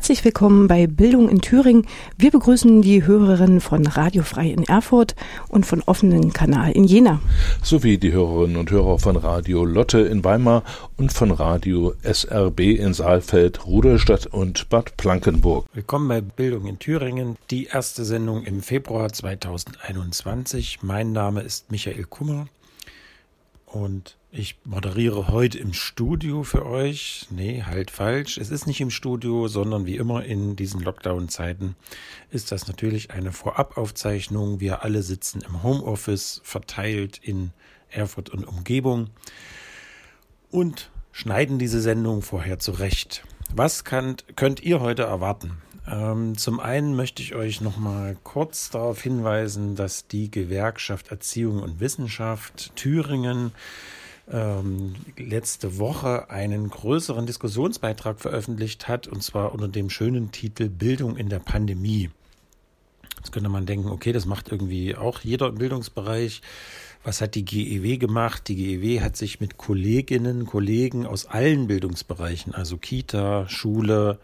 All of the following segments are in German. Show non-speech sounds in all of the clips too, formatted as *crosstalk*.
Herzlich willkommen bei Bildung in Thüringen. Wir begrüßen die Hörerinnen von Radio Frei in Erfurt und von offenen Kanal in Jena. Sowie die Hörerinnen und Hörer von Radio Lotte in Weimar und von Radio SRB in Saalfeld, Rudolstadt und Bad Plankenburg. Willkommen bei Bildung in Thüringen, die erste Sendung im Februar 2021. Mein Name ist Michael Kummer und ich moderiere heute im Studio für euch. Nee, halt falsch. Es ist nicht im Studio, sondern wie immer in diesen Lockdown-Zeiten ist das natürlich eine Vorabaufzeichnung. Wir alle sitzen im Homeoffice, verteilt in Erfurt und Umgebung und schneiden diese Sendung vorher zurecht. Was könnt, könnt ihr heute erwarten? Ähm, zum einen möchte ich euch noch mal kurz darauf hinweisen, dass die Gewerkschaft Erziehung und Wissenschaft Thüringen ähm, letzte Woche einen größeren Diskussionsbeitrag veröffentlicht hat, und zwar unter dem schönen Titel Bildung in der Pandemie. Jetzt könnte man denken, okay, das macht irgendwie auch jeder im Bildungsbereich. Was hat die GEW gemacht? Die GEW hat sich mit Kolleginnen, Kollegen aus allen Bildungsbereichen, also Kita, Schule,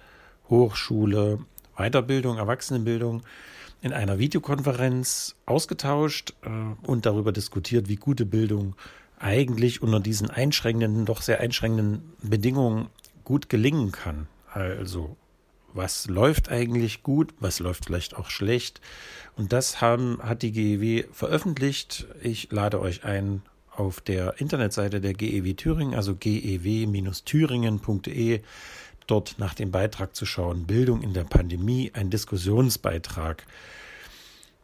Hochschule, Weiterbildung, Erwachsenenbildung, in einer Videokonferenz ausgetauscht äh, und darüber diskutiert, wie gute Bildung eigentlich unter diesen einschränkenden, doch sehr einschränkenden Bedingungen gut gelingen kann. Also, was läuft eigentlich gut, was läuft vielleicht auch schlecht. Und das haben, hat die GEW veröffentlicht. Ich lade euch ein, auf der Internetseite der GEW Thüringen, also gew-thüringen.de, dort nach dem Beitrag zu schauen. Bildung in der Pandemie, ein Diskussionsbeitrag.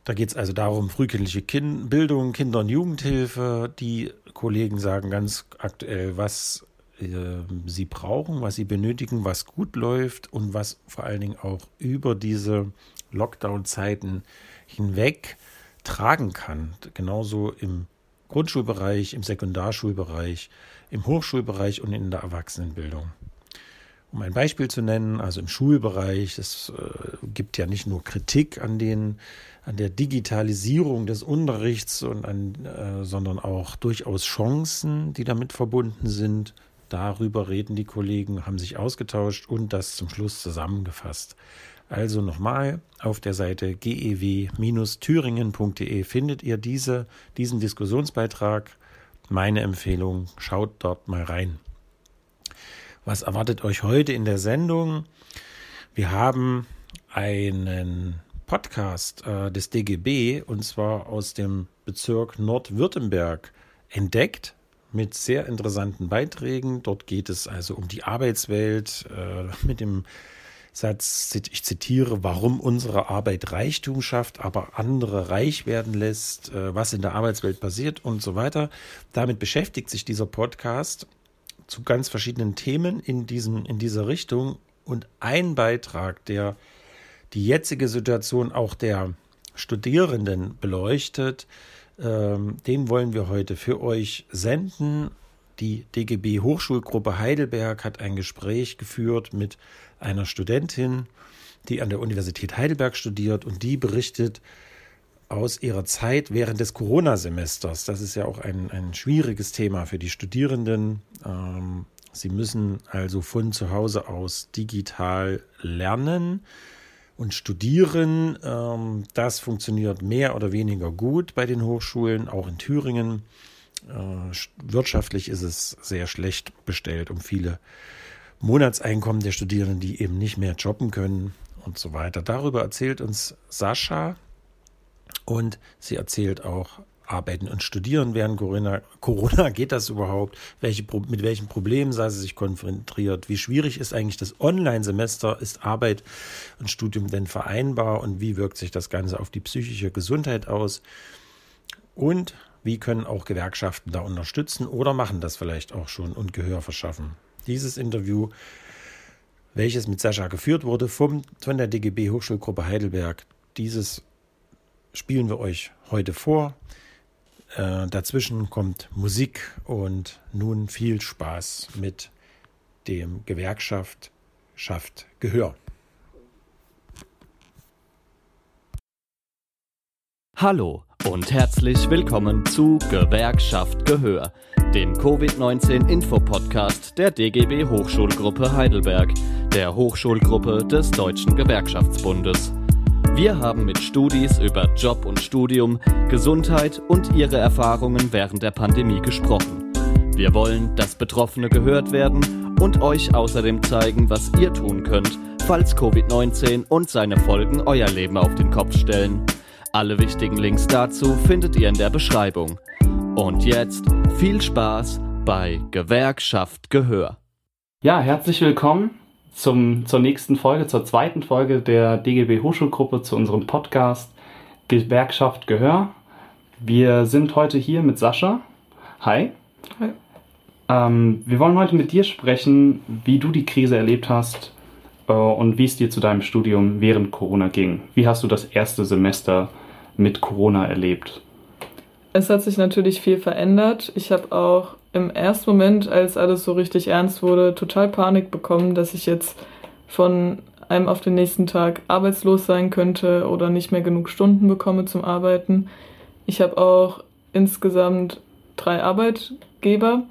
Da geht es also darum, frühkindliche kind Bildung, Kinder- und Jugendhilfe. Die Kollegen sagen ganz aktuell, was äh, sie brauchen, was sie benötigen, was gut läuft und was vor allen Dingen auch über diese Lockdown-Zeiten hinweg tragen kann. Genauso im Grundschulbereich, im Sekundarschulbereich, im Hochschulbereich und in der Erwachsenenbildung. Um ein Beispiel zu nennen, also im Schulbereich, es äh, gibt ja nicht nur Kritik an den an der Digitalisierung des Unterrichts und an, äh, sondern auch durchaus Chancen, die damit verbunden sind. Darüber reden die Kollegen, haben sich ausgetauscht und das zum Schluss zusammengefasst. Also nochmal, auf der Seite gew-thüringen.de findet ihr diese, diesen Diskussionsbeitrag. Meine Empfehlung, schaut dort mal rein. Was erwartet euch heute in der Sendung? Wir haben einen Podcast äh, des DGB und zwar aus dem Bezirk Nordwürttemberg entdeckt mit sehr interessanten Beiträgen. Dort geht es also um die Arbeitswelt äh, mit dem Satz, ich zitiere, warum unsere Arbeit Reichtum schafft, aber andere reich werden lässt, äh, was in der Arbeitswelt passiert und so weiter. Damit beschäftigt sich dieser Podcast zu ganz verschiedenen Themen in, diesem, in dieser Richtung. Und ein Beitrag, der die jetzige Situation auch der Studierenden beleuchtet. Ähm, den wollen wir heute für euch senden. Die DGB Hochschulgruppe Heidelberg hat ein Gespräch geführt mit einer Studentin, die an der Universität Heidelberg studiert und die berichtet aus ihrer Zeit während des Corona-Semesters. Das ist ja auch ein, ein schwieriges Thema für die Studierenden. Ähm, sie müssen also von zu Hause aus digital lernen und studieren. Ähm, das funktioniert mehr oder weniger gut bei den Hochschulen, auch in Thüringen. Äh, wirtschaftlich ist es sehr schlecht bestellt um viele Monatseinkommen der Studierenden, die eben nicht mehr jobben können und so weiter. Darüber erzählt uns Sascha und sie erzählt auch Arbeiten und Studieren während Corona. Corona geht das überhaupt? Welche, mit welchen Problemen sei sie sich konfrontiert? Wie schwierig ist eigentlich das Online-Semester? Ist Arbeit und Studium denn vereinbar? Und wie wirkt sich das Ganze auf die psychische Gesundheit aus? Und wie können auch Gewerkschaften da unterstützen oder machen das vielleicht auch schon und Gehör verschaffen? Dieses Interview, welches mit Sascha geführt wurde vom, von der DGB Hochschulgruppe Heidelberg, dieses spielen wir euch heute vor. Äh, dazwischen kommt Musik und nun viel Spaß mit dem Gewerkschaft schafft Gehör. Hallo und herzlich willkommen zu Gewerkschaft Gehör, dem Covid-19-Info-Podcast der DGB Hochschulgruppe Heidelberg, der Hochschulgruppe des Deutschen Gewerkschaftsbundes. Wir haben mit Studis über Job und Studium, Gesundheit und ihre Erfahrungen während der Pandemie gesprochen. Wir wollen, dass Betroffene gehört werden und euch außerdem zeigen, was ihr tun könnt, falls Covid-19 und seine Folgen euer Leben auf den Kopf stellen. Alle wichtigen Links dazu findet ihr in der Beschreibung. Und jetzt viel Spaß bei Gewerkschaft Gehör. Ja, herzlich willkommen zum, zur nächsten Folge, zur zweiten Folge der DGB Hochschulgruppe zu unserem Podcast Gewerkschaft Gehör. Wir sind heute hier mit Sascha. Hi. Hi. Ähm, wir wollen heute mit dir sprechen, wie du die Krise erlebt hast äh, und wie es dir zu deinem Studium während Corona ging. Wie hast du das erste Semester mit Corona erlebt? Es hat sich natürlich viel verändert. Ich habe auch im ersten Moment, als alles so richtig ernst wurde, total Panik bekommen, dass ich jetzt von einem auf den nächsten Tag arbeitslos sein könnte oder nicht mehr genug Stunden bekomme zum Arbeiten. Ich habe auch insgesamt drei Arbeitgeber,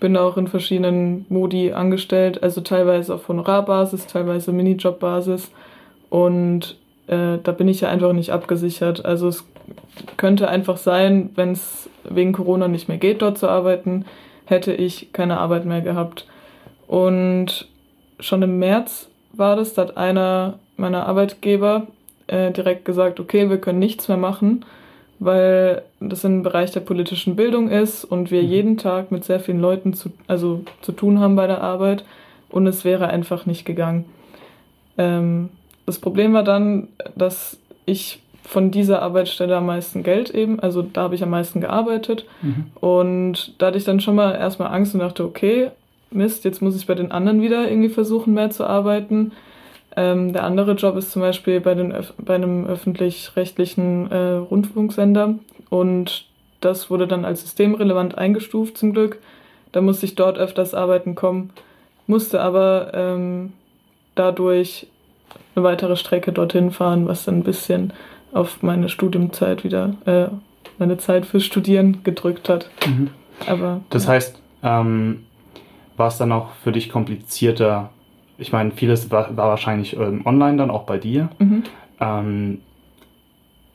bin auch in verschiedenen Modi angestellt, also teilweise auf Honorarbasis, teilweise Minijobbasis und äh, da bin ich ja einfach nicht abgesichert. Also es könnte einfach sein, wenn es wegen Corona nicht mehr geht, dort zu arbeiten, hätte ich keine Arbeit mehr gehabt. Und schon im März war das, da hat einer meiner Arbeitgeber äh, direkt gesagt, okay, wir können nichts mehr machen, weil das im Bereich der politischen Bildung ist und wir mhm. jeden Tag mit sehr vielen Leuten zu, also, zu tun haben bei der Arbeit und es wäre einfach nicht gegangen. Ähm, das Problem war dann, dass ich von dieser Arbeitsstelle am meisten Geld eben, also da habe ich am meisten gearbeitet. Mhm. Und da hatte ich dann schon mal erstmal Angst und dachte, okay, Mist, jetzt muss ich bei den anderen wieder irgendwie versuchen, mehr zu arbeiten. Ähm, der andere Job ist zum Beispiel bei, den, bei einem öffentlich-rechtlichen äh, Rundfunksender und das wurde dann als systemrelevant eingestuft zum Glück. Da musste ich dort öfters arbeiten kommen, musste aber ähm, dadurch eine weitere Strecke dorthin fahren, was dann ein bisschen auf meine Studiumzeit wieder, äh, meine Zeit fürs Studieren gedrückt hat. Mhm. Aber, das ja. heißt, ähm, war es dann auch für dich komplizierter? Ich meine, vieles war, war wahrscheinlich ähm, online dann auch bei dir. Mhm. Ähm,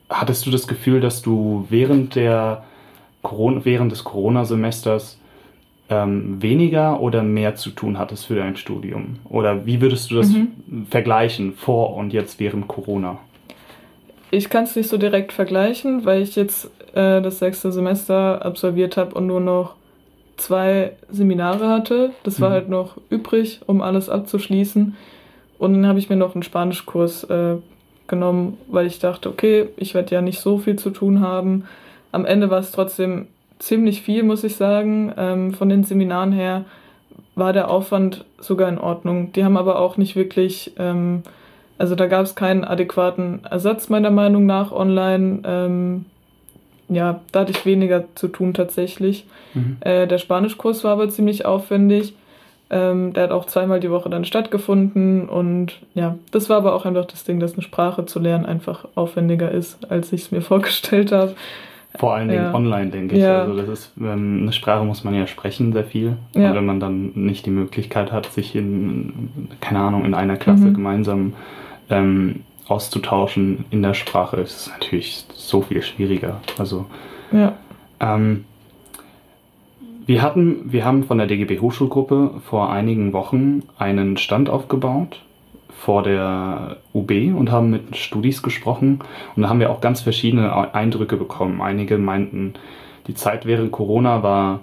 hattest du das Gefühl, dass du während der Corona, während des Corona-Semesters ähm, weniger oder mehr zu tun hattest für dein Studium? Oder wie würdest du das mhm. vergleichen vor und jetzt während Corona? Ich kann es nicht so direkt vergleichen, weil ich jetzt äh, das sechste Semester absolviert habe und nur noch zwei Seminare hatte. Das mhm. war halt noch übrig, um alles abzuschließen. Und dann habe ich mir noch einen Spanischkurs äh, genommen, weil ich dachte, okay, ich werde ja nicht so viel zu tun haben. Am Ende war es trotzdem ziemlich viel, muss ich sagen. Ähm, von den Seminaren her war der Aufwand sogar in Ordnung. Die haben aber auch nicht wirklich ähm, also da gab es keinen adäquaten Ersatz meiner Meinung nach online. Ähm, ja, da hatte ich weniger zu tun tatsächlich. Mhm. Äh, der Spanischkurs war aber ziemlich aufwendig. Ähm, der hat auch zweimal die Woche dann stattgefunden und ja, das war aber auch einfach das Ding, dass eine Sprache zu lernen einfach aufwendiger ist, als ich es mir *laughs* vorgestellt habe. Vor allen Dingen ja. online, denke ich. Ja. Also das ist, ähm, eine Sprache muss man ja sprechen, sehr viel. Ja. Und wenn man dann nicht die Möglichkeit hat, sich in, keine Ahnung, in einer Klasse mhm. gemeinsam ähm, auszutauschen in der Sprache, ist es natürlich so viel schwieriger. Also ja. ähm, wir hatten, wir haben von der DGB Hochschulgruppe vor einigen Wochen einen Stand aufgebaut vor der UB und haben mit Studis gesprochen und da haben wir auch ganz verschiedene Eindrücke bekommen. Einige meinten, die Zeit während Corona war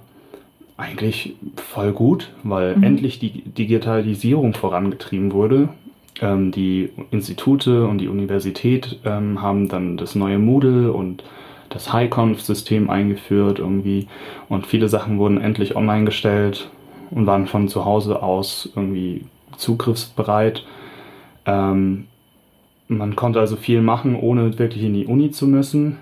eigentlich voll gut, weil mhm. endlich die Digitalisierung vorangetrieben wurde ähm, die Institute und die Universität ähm, haben dann das neue Moodle und das HighConf-System eingeführt irgendwie und viele Sachen wurden endlich online gestellt und waren von zu Hause aus irgendwie zugriffsbereit. Ähm, man konnte also viel machen, ohne wirklich in die Uni zu müssen.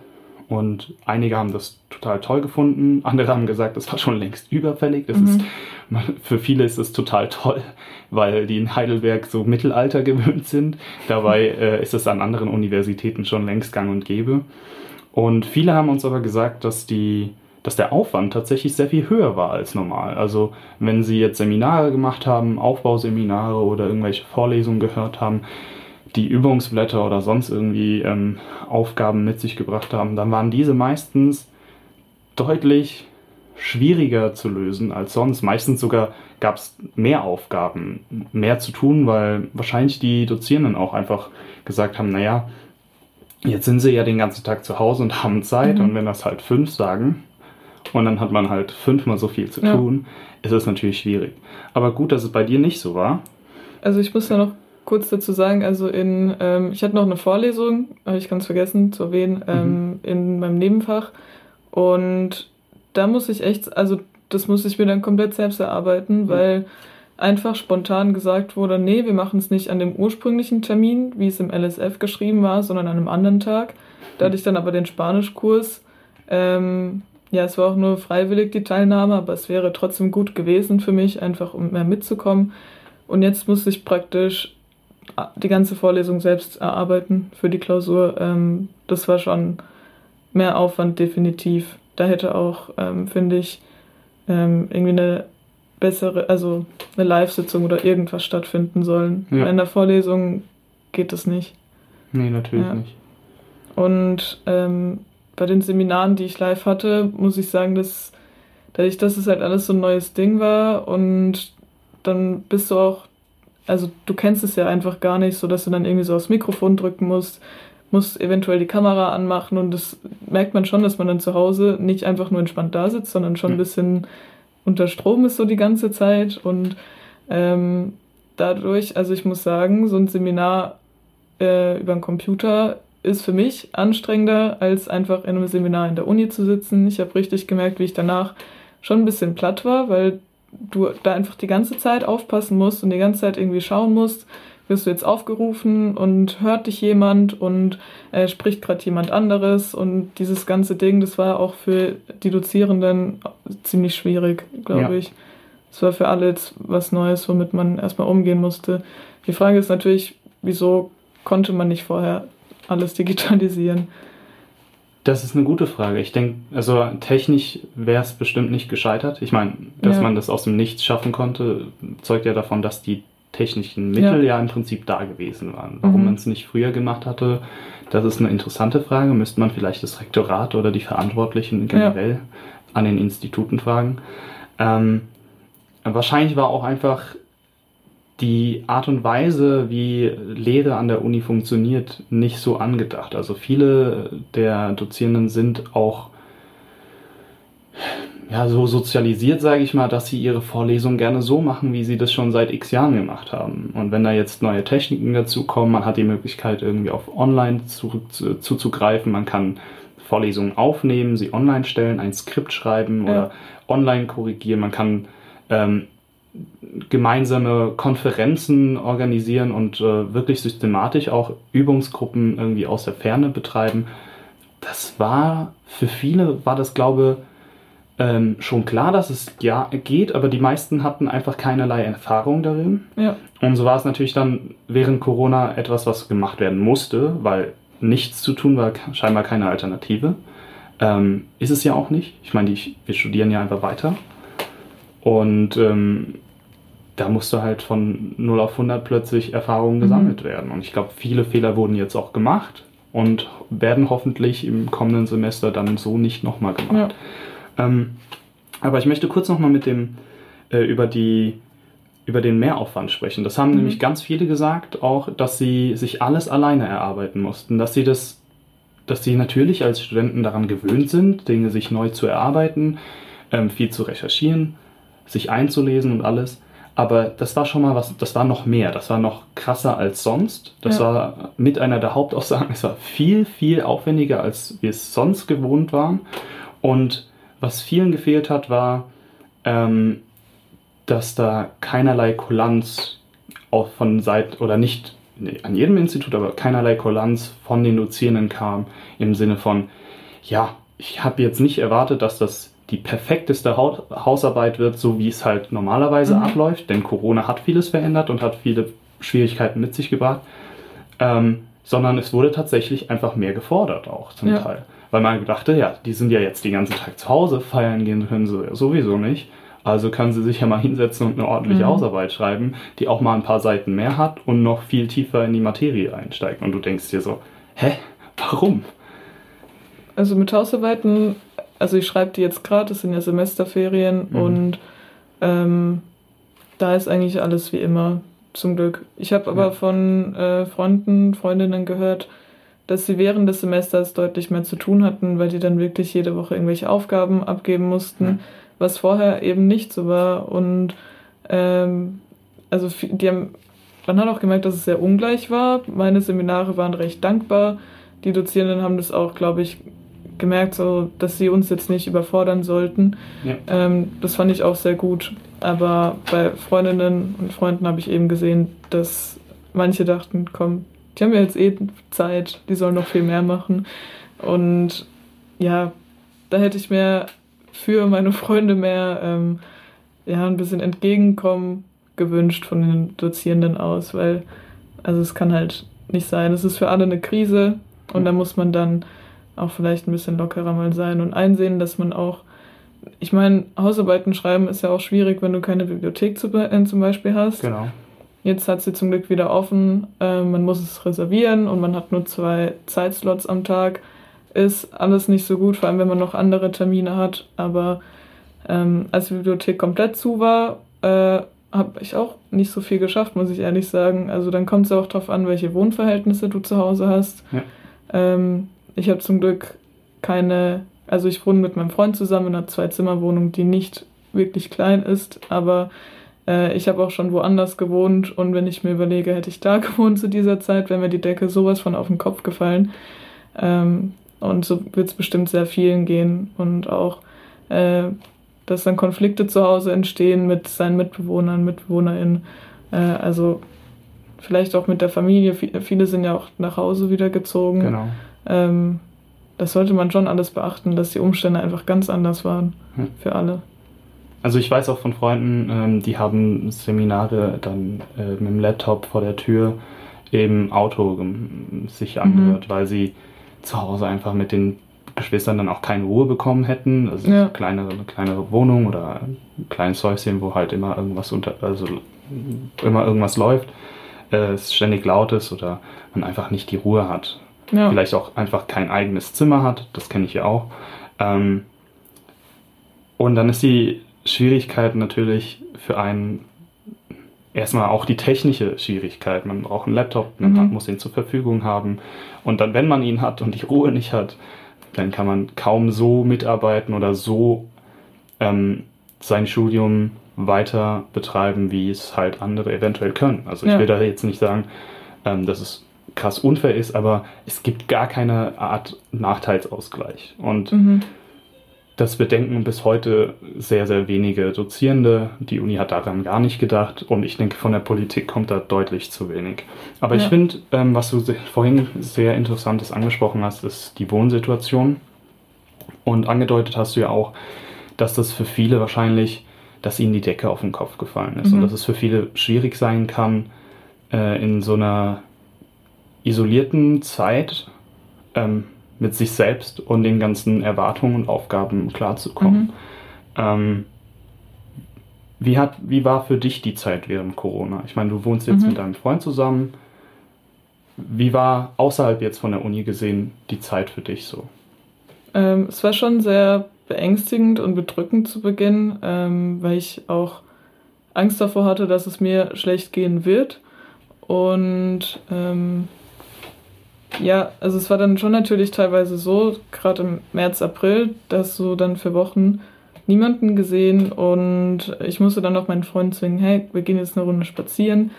Und einige haben das total toll gefunden, andere haben gesagt, das war schon längst überfällig. Das mhm. ist, *laughs* für viele ist es total toll, weil die in Heidelberg so Mittelalter gewöhnt sind. Dabei *laughs* äh, ist es an anderen Universitäten schon längst gang und gäbe. Und viele haben uns aber gesagt, dass die dass der Aufwand tatsächlich sehr viel höher war als normal. Also wenn Sie jetzt Seminare gemacht haben, Aufbauseminare oder irgendwelche Vorlesungen gehört haben, die Übungsblätter oder sonst irgendwie ähm, Aufgaben mit sich gebracht haben, dann waren diese meistens deutlich schwieriger zu lösen als sonst. Meistens sogar gab es mehr Aufgaben, mehr zu tun, weil wahrscheinlich die Dozierenden auch einfach gesagt haben, naja, jetzt sind sie ja den ganzen Tag zu Hause und haben Zeit mhm. und wenn das halt fünf sagen und dann hat man halt fünfmal so viel zu tun, ja. ist es natürlich schwierig. Aber gut, dass es bei dir nicht so war. Also ich muss ja noch kurz dazu sagen, also in, ähm, ich hatte noch eine Vorlesung, habe ich ganz vergessen zu erwähnen, ähm, mhm. in meinem Nebenfach. Und da muss ich echt, also das muss ich mir dann komplett selbst erarbeiten, mhm. weil einfach spontan gesagt wurde, nee, wir machen es nicht an dem ursprünglichen Termin, wie es im LSF geschrieben war, sondern an einem anderen Tag. Da hatte ich dann aber den Spanischkurs. Ähm, ja, es war auch nur freiwillig die Teilnahme, aber es wäre trotzdem gut gewesen für mich, einfach um mehr mitzukommen. Und jetzt muss ich praktisch die ganze Vorlesung selbst erarbeiten für die Klausur. Ähm, das war schon mehr Aufwand definitiv. Da hätte auch, ähm, finde ich, ähm, irgendwie eine bessere, also eine Live-Sitzung oder irgendwas stattfinden sollen. Ja. In der Vorlesung geht das nicht. Nee, natürlich ja. nicht. Und ähm, bei den Seminaren, die ich live hatte, muss ich sagen, dass dadurch, dass es halt alles so ein neues Ding war und dann bist du auch also du kennst es ja einfach gar nicht, so dass du dann irgendwie so aufs Mikrofon drücken musst, musst eventuell die Kamera anmachen und das merkt man schon, dass man dann zu Hause nicht einfach nur entspannt da sitzt, sondern schon ein bisschen unter Strom ist so die ganze Zeit und ähm, dadurch, also ich muss sagen, so ein Seminar äh, über einen Computer ist für mich anstrengender, als einfach in einem Seminar in der Uni zu sitzen. Ich habe richtig gemerkt, wie ich danach schon ein bisschen platt war, weil du da einfach die ganze Zeit aufpassen musst und die ganze Zeit irgendwie schauen musst, wirst du jetzt aufgerufen und hört dich jemand und äh, spricht gerade jemand anderes und dieses ganze Ding, das war auch für die Dozierenden ziemlich schwierig, glaube ja. ich. Es war für alle jetzt was Neues, womit man erstmal umgehen musste. Die Frage ist natürlich, wieso konnte man nicht vorher alles digitalisieren? Das ist eine gute Frage. Ich denke, also technisch wäre es bestimmt nicht gescheitert. Ich meine, dass ja. man das aus dem Nichts schaffen konnte, zeugt ja davon, dass die technischen Mittel ja, ja im Prinzip da gewesen waren. Warum mhm. man es nicht früher gemacht hatte, das ist eine interessante Frage. Müsste man vielleicht das Rektorat oder die Verantwortlichen generell ja. an den Instituten fragen. Ähm, wahrscheinlich war auch einfach die Art und Weise, wie Lehre an der Uni funktioniert, nicht so angedacht. Also viele der Dozierenden sind auch ja, so sozialisiert, sage ich mal, dass sie ihre Vorlesung gerne so machen, wie sie das schon seit x Jahren gemacht haben. Und wenn da jetzt neue Techniken dazukommen, man hat die Möglichkeit, irgendwie auf Online zurück, zuzugreifen, man kann Vorlesungen aufnehmen, sie online stellen, ein Skript schreiben ja. oder online korrigieren, man kann ähm, gemeinsame Konferenzen organisieren und äh, wirklich systematisch auch Übungsgruppen irgendwie aus der Ferne betreiben. Das war für viele, war das glaube ähm, schon klar, dass es ja geht, aber die meisten hatten einfach keinerlei Erfahrung darin. Ja. Und so war es natürlich dann während Corona etwas, was gemacht werden musste, weil nichts zu tun war scheinbar keine Alternative. Ähm, ist es ja auch nicht. Ich meine, wir studieren ja einfach weiter. Und ähm, da musste halt von 0 auf 100 plötzlich Erfahrungen mhm. gesammelt mhm. werden. Und ich glaube, viele Fehler wurden jetzt auch gemacht und werden hoffentlich im kommenden Semester dann so nicht nochmal gemacht. Ja. Ähm, aber ich möchte kurz nochmal mit dem äh, über die über den Mehraufwand sprechen. Das haben mhm. nämlich ganz viele gesagt, auch, dass sie sich alles alleine erarbeiten mussten, dass sie das, dass sie natürlich als Studenten daran gewöhnt sind, Dinge sich neu zu erarbeiten, ähm, viel zu recherchieren, sich einzulesen und alles. Aber das war schon mal was, das war noch mehr, das war noch krasser als sonst. Das ja. war mit einer der Hauptaussagen, es war viel, viel aufwendiger, als wir es sonst gewohnt waren. Und was vielen gefehlt hat, war, ähm, dass da keinerlei Kulanz auch von Seiten oder nicht an jedem Institut, aber keinerlei Kulanz von den Dozierenden kam im Sinne von, ja, ich habe jetzt nicht erwartet, dass das die perfekteste Hausarbeit wird, so wie es halt normalerweise mhm. abläuft, denn Corona hat vieles verändert und hat viele Schwierigkeiten mit sich gebracht, ähm, sondern es wurde tatsächlich einfach mehr gefordert auch zum ja. Teil. Weil man dachte, ja, die sind ja jetzt den ganzen Tag zu Hause, feiern gehen können sie ja sowieso nicht. Also können sie sich ja mal *laughs* hinsetzen und eine ordentliche mhm. Hausarbeit schreiben, die auch mal ein paar Seiten mehr hat und noch viel tiefer in die Materie einsteigt. Und du denkst dir so, hä, warum? Also mit Hausarbeiten, also ich schreibe die jetzt gerade, das sind ja Semesterferien mhm. und ähm, da ist eigentlich alles wie immer, zum Glück. Ich habe aber ja. von äh, Freunden, Freundinnen gehört, dass sie während des Semesters deutlich mehr zu tun hatten, weil die dann wirklich jede Woche irgendwelche Aufgaben abgeben mussten. Mhm was vorher eben nicht so war. Und ähm, also die haben, man hat auch gemerkt, dass es sehr ungleich war. Meine Seminare waren recht dankbar. Die Dozierenden haben das auch, glaube ich, gemerkt, so, dass sie uns jetzt nicht überfordern sollten. Ja. Ähm, das fand ich auch sehr gut. Aber bei Freundinnen und Freunden habe ich eben gesehen, dass manche dachten, komm, die haben ja jetzt eh Zeit, die sollen noch viel mehr machen. Und ja, da hätte ich mir für meine Freunde mehr ähm, ja, ein bisschen entgegenkommen gewünscht von den Dozierenden aus, weil also es kann halt nicht sein. Es ist für alle eine Krise und da muss man dann auch vielleicht ein bisschen lockerer mal sein und einsehen, dass man auch, ich meine, Hausarbeiten schreiben ist ja auch schwierig, wenn du keine Bibliothek zu, äh, zum Beispiel hast. Genau. Jetzt hat sie zum Glück wieder offen. Äh, man muss es reservieren und man hat nur zwei Zeitslots am Tag ist alles nicht so gut, vor allem wenn man noch andere Termine hat. Aber ähm, als die Bibliothek komplett zu war, äh, habe ich auch nicht so viel geschafft, muss ich ehrlich sagen. Also dann kommt es auch darauf an, welche Wohnverhältnisse du zu Hause hast. Ja. Ähm, ich habe zum Glück keine, also ich wohne mit meinem Freund zusammen in einer Zwei-Zimmer-Wohnung, die nicht wirklich klein ist, aber äh, ich habe auch schon woanders gewohnt und wenn ich mir überlege, hätte ich da *laughs* gewohnt zu dieser Zeit, wäre mir die Decke sowas von auf den Kopf gefallen. Ähm, und so wird es bestimmt sehr vielen gehen. Und auch, äh, dass dann Konflikte zu Hause entstehen mit seinen Mitbewohnern, MitbewohnerInnen. Äh, also vielleicht auch mit der Familie. Viele sind ja auch nach Hause wieder gezogen. Genau. Ähm, das sollte man schon alles beachten, dass die Umstände einfach ganz anders waren hm. für alle. Also ich weiß auch von Freunden, ähm, die haben Seminare dann äh, mit dem Laptop vor der Tür im Auto sich angehört, mhm. weil sie zu Hause einfach mit den Geschwistern dann auch keine Ruhe bekommen hätten. Also ja. kleinere, eine kleinere Wohnung oder ein kleines Häuschen, wo halt immer irgendwas unter, also immer irgendwas läuft, äh, es ständig laut ist oder man einfach nicht die Ruhe hat. Ja. Vielleicht auch einfach kein eigenes Zimmer hat, das kenne ich ja auch. Ähm, und dann ist die Schwierigkeit natürlich für einen erstmal auch die technische Schwierigkeit. Man braucht einen Laptop, man mhm. muss ihn zur Verfügung haben. Und dann, wenn man ihn hat und die Ruhe nicht hat, dann kann man kaum so mitarbeiten oder so ähm, sein Studium weiter betreiben, wie es halt andere eventuell können. Also ich ja. will da jetzt nicht sagen, ähm, dass es krass unfair ist, aber es gibt gar keine Art Nachteilsausgleich. Und mhm. Das bedenken bis heute sehr, sehr wenige Dozierende. Die Uni hat daran gar nicht gedacht und ich denke, von der Politik kommt da deutlich zu wenig. Aber ja. ich finde, ähm, was du vorhin sehr Interessantes angesprochen hast, ist die Wohnsituation. Und angedeutet hast du ja auch, dass das für viele wahrscheinlich, dass ihnen die Decke auf den Kopf gefallen ist mhm. und dass es für viele schwierig sein kann, äh, in so einer isolierten Zeit ähm, mit sich selbst und den ganzen Erwartungen und Aufgaben klarzukommen. Mhm. Ähm, wie, hat, wie war für dich die Zeit während Corona? Ich meine, du wohnst jetzt mhm. mit deinem Freund zusammen. Wie war außerhalb jetzt von der Uni gesehen die Zeit für dich so? Ähm, es war schon sehr beängstigend und bedrückend zu Beginn, ähm, weil ich auch Angst davor hatte, dass es mir schlecht gehen wird. Und ähm, ja, also es war dann schon natürlich teilweise so, gerade im März, April, dass so dann für Wochen niemanden gesehen und ich musste dann auch meinen Freund zwingen, hey, wir gehen jetzt eine Runde spazieren,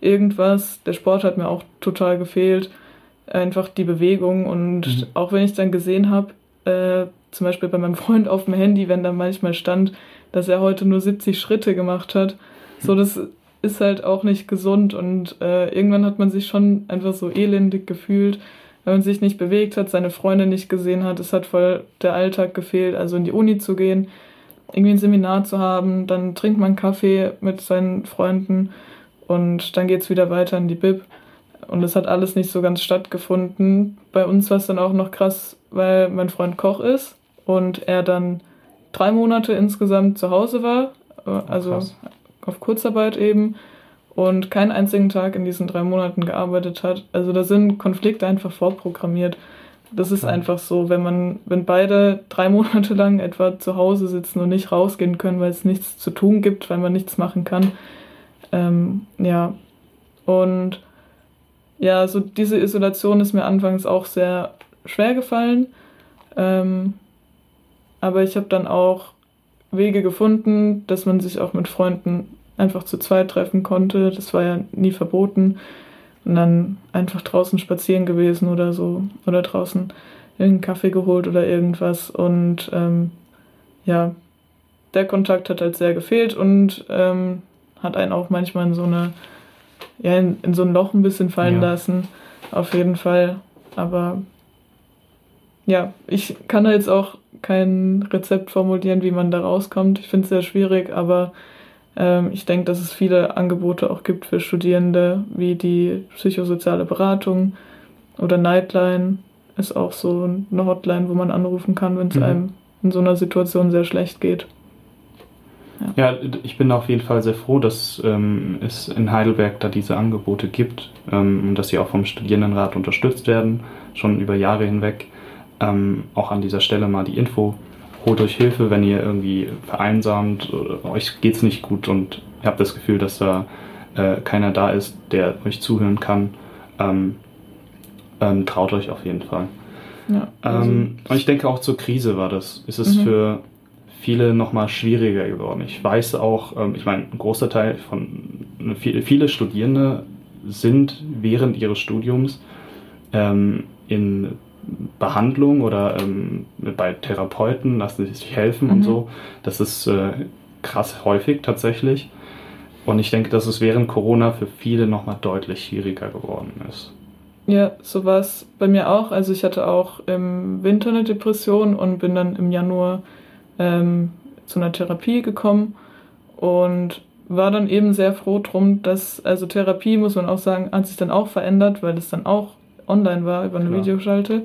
irgendwas. Der Sport hat mir auch total gefehlt, einfach die Bewegung und mhm. auch wenn ich dann gesehen habe, äh, zum Beispiel bei meinem Freund auf dem Handy, wenn da manchmal stand, dass er heute nur 70 Schritte gemacht hat, so das ist halt auch nicht gesund und äh, irgendwann hat man sich schon einfach so elendig gefühlt, wenn man sich nicht bewegt hat, seine Freunde nicht gesehen hat. Es hat voll der Alltag gefehlt, also in die Uni zu gehen, irgendwie ein Seminar zu haben, dann trinkt man Kaffee mit seinen Freunden und dann geht es wieder weiter in die Bib. Und es hat alles nicht so ganz stattgefunden. Bei uns war es dann auch noch krass, weil mein Freund Koch ist und er dann drei Monate insgesamt zu Hause war, äh, also krass. Auf Kurzarbeit eben und keinen einzigen Tag in diesen drei Monaten gearbeitet hat. Also da sind Konflikte einfach vorprogrammiert. Das ist einfach so, wenn man, wenn beide drei *laughs* Monate lang etwa zu Hause sitzen und nicht rausgehen können, weil es nichts zu tun gibt, weil man nichts machen kann. Ähm, ja. Und ja, so diese Isolation ist mir anfangs auch sehr schwer gefallen. Ähm, aber ich habe dann auch Wege gefunden, dass man sich auch mit Freunden einfach zu zweit treffen konnte. Das war ja nie verboten. Und dann einfach draußen spazieren gewesen oder so. Oder draußen irgendeinen Kaffee geholt oder irgendwas. Und ähm, ja, der Kontakt hat halt sehr gefehlt und ähm, hat einen auch manchmal in so eine ja, in, in so ein Loch ein bisschen fallen ja. lassen. Auf jeden Fall. Aber ja, ich kann da jetzt auch kein Rezept formulieren, wie man da rauskommt. Ich finde es sehr schwierig, aber ich denke, dass es viele Angebote auch gibt für Studierende, wie die psychosoziale Beratung oder Nightline ist auch so eine Hotline, wo man anrufen kann, wenn es mhm. einem in so einer Situation sehr schlecht geht. Ja. ja, ich bin auf jeden Fall sehr froh, dass ähm, es in Heidelberg da diese Angebote gibt ähm, und dass sie auch vom Studierendenrat unterstützt werden, schon über Jahre hinweg. Ähm, auch an dieser Stelle mal die Info. Holt euch Hilfe, wenn ihr irgendwie vereinsamt, oder euch geht es nicht gut und ihr habt das Gefühl, dass da äh, keiner da ist, der euch zuhören kann. Ähm, ähm, traut euch auf jeden Fall. Ja, also und ich denke auch zur Krise war das. Ist es mhm. für viele nochmal schwieriger geworden. Ich weiß auch, ähm, ich meine, ein großer Teil von, viele Studierende sind während ihres Studiums ähm, in Behandlung oder ähm, bei Therapeuten, lassen sie sich helfen mhm. und so. Das ist äh, krass häufig tatsächlich. Und ich denke, dass es während Corona für viele nochmal deutlich schwieriger geworden ist. Ja, so war es bei mir auch. Also ich hatte auch im Winter eine Depression und bin dann im Januar ähm, zu einer Therapie gekommen und war dann eben sehr froh drum, dass, also Therapie, muss man auch sagen, hat sich dann auch verändert, weil es dann auch online war über eine Klar. Videoschalte.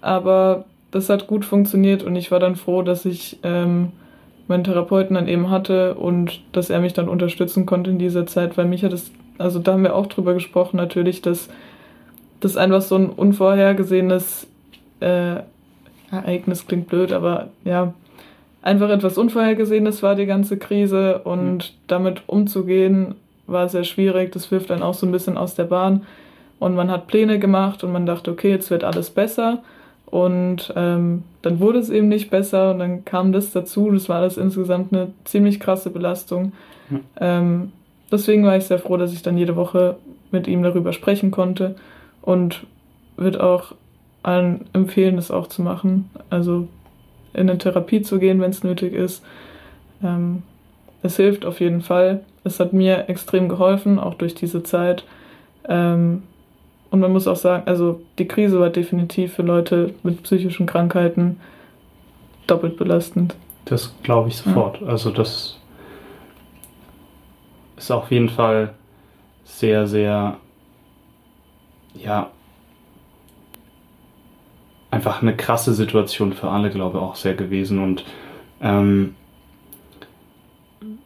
Aber das hat gut funktioniert und ich war dann froh, dass ich ähm, meinen Therapeuten dann eben hatte und dass er mich dann unterstützen konnte in dieser Zeit, weil mich hat es, also da haben wir auch drüber gesprochen natürlich, dass das einfach so ein unvorhergesehenes äh, Ereignis klingt blöd, aber ja, einfach etwas Unvorhergesehenes war die ganze Krise und mhm. damit umzugehen war sehr schwierig. Das wirft dann auch so ein bisschen aus der Bahn. Und man hat Pläne gemacht und man dachte, okay, jetzt wird alles besser. Und ähm, dann wurde es eben nicht besser und dann kam das dazu. Das war das insgesamt eine ziemlich krasse Belastung. Mhm. Ähm, deswegen war ich sehr froh, dass ich dann jede Woche mit ihm darüber sprechen konnte und würde auch allen empfehlen, das auch zu machen. Also in eine Therapie zu gehen, wenn es nötig ist. Ähm, es hilft auf jeden Fall. Es hat mir extrem geholfen, auch durch diese Zeit. Ähm, und man muss auch sagen, also die Krise war definitiv für Leute mit psychischen Krankheiten doppelt belastend. Das glaube ich sofort. Ja. Also das ist auf jeden Fall sehr, sehr, ja, einfach eine krasse Situation für alle, glaube ich, auch sehr gewesen. Und ähm,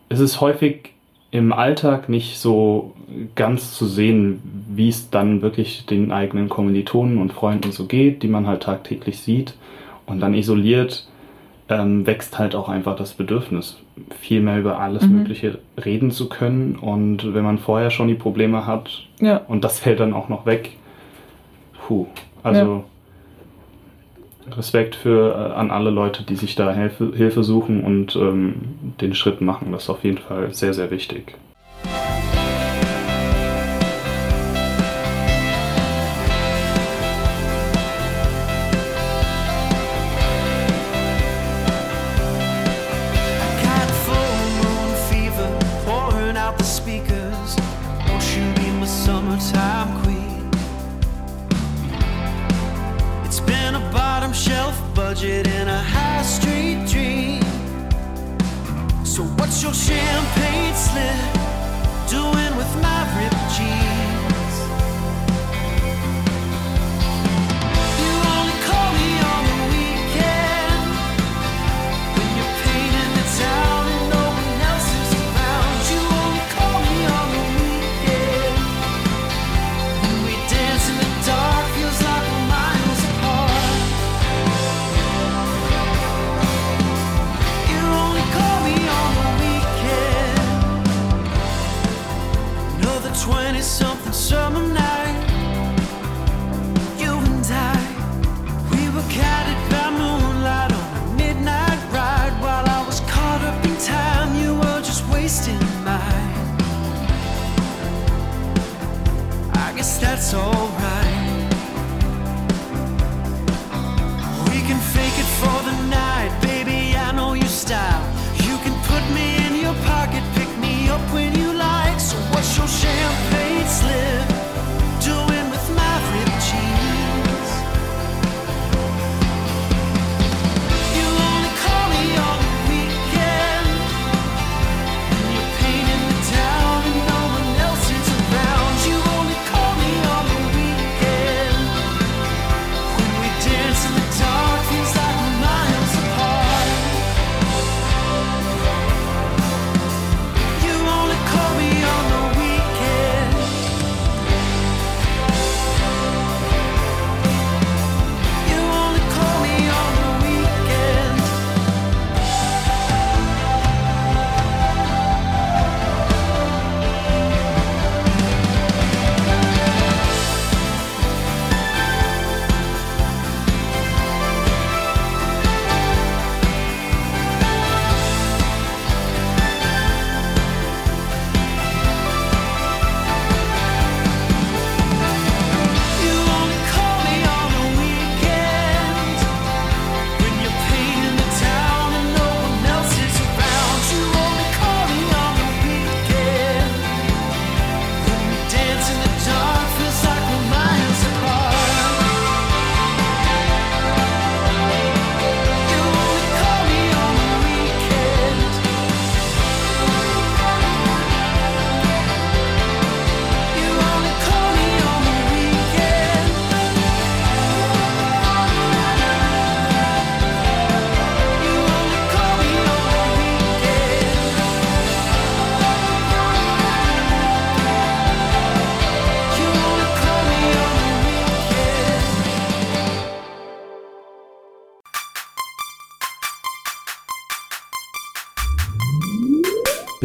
es ist häufig im Alltag nicht so ganz zu sehen, wie es dann wirklich den eigenen Kommilitonen und Freunden so geht, die man halt tagtäglich sieht. Und dann isoliert ähm, wächst halt auch einfach das Bedürfnis, viel mehr über alles mhm. Mögliche reden zu können. Und wenn man vorher schon die Probleme hat ja. und das fällt dann auch noch weg, puh, also ja. Respekt für äh, an alle Leute, die sich da Hilfe, Hilfe suchen und ähm, den Schritt machen. Das ist auf jeden Fall sehr, sehr wichtig.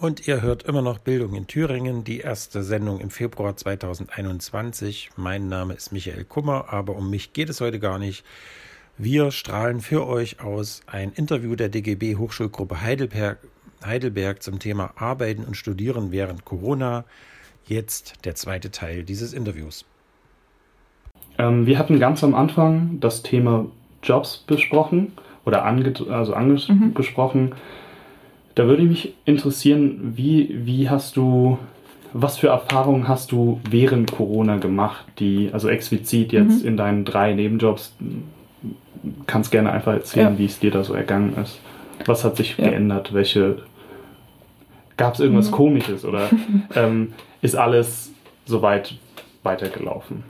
Und ihr hört immer noch Bildung in Thüringen, die erste Sendung im Februar 2021. Mein Name ist Michael Kummer, aber um mich geht es heute gar nicht. Wir strahlen für euch aus ein Interview der DGB Hochschulgruppe Heidelberg, Heidelberg zum Thema Arbeiten und Studieren während Corona. Jetzt der zweite Teil dieses Interviews. Ähm, wir hatten ganz am Anfang das Thema Jobs besprochen oder ange also angesprochen. Da würde mich interessieren, wie, wie hast du, was für Erfahrungen hast du während Corona gemacht, die, also explizit jetzt in deinen drei Nebenjobs, kannst gerne einfach erzählen, Ja. wie es dir da so ergangen ist. Was hat sich Ja. geändert? Welche, gab es irgendwas Mhm. Komisches oder *laughs* ähm, ist alles soweit weitergelaufen?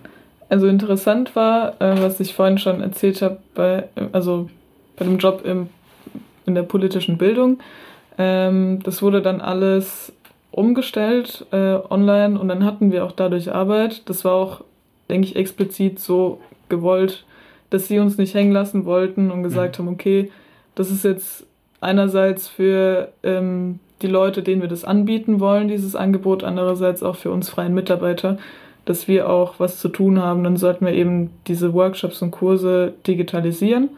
Also interessant war, äh, was ich vorhin schon erzählt habe, bei, also bei dem Job im, in der politischen Bildung. Ähm, das wurde dann alles umgestellt äh, online und dann hatten wir auch dadurch Arbeit. Das war auch, denke ich, explizit so gewollt, dass sie uns nicht hängen lassen wollten und gesagt haben, okay, das ist jetzt einerseits für ähm, die Leute, denen wir das anbieten wollen, dieses Angebot, andererseits auch für uns freien Mitarbeiter, dass wir auch was zu tun haben, dann sollten wir eben diese Workshops und Kurse digitalisieren.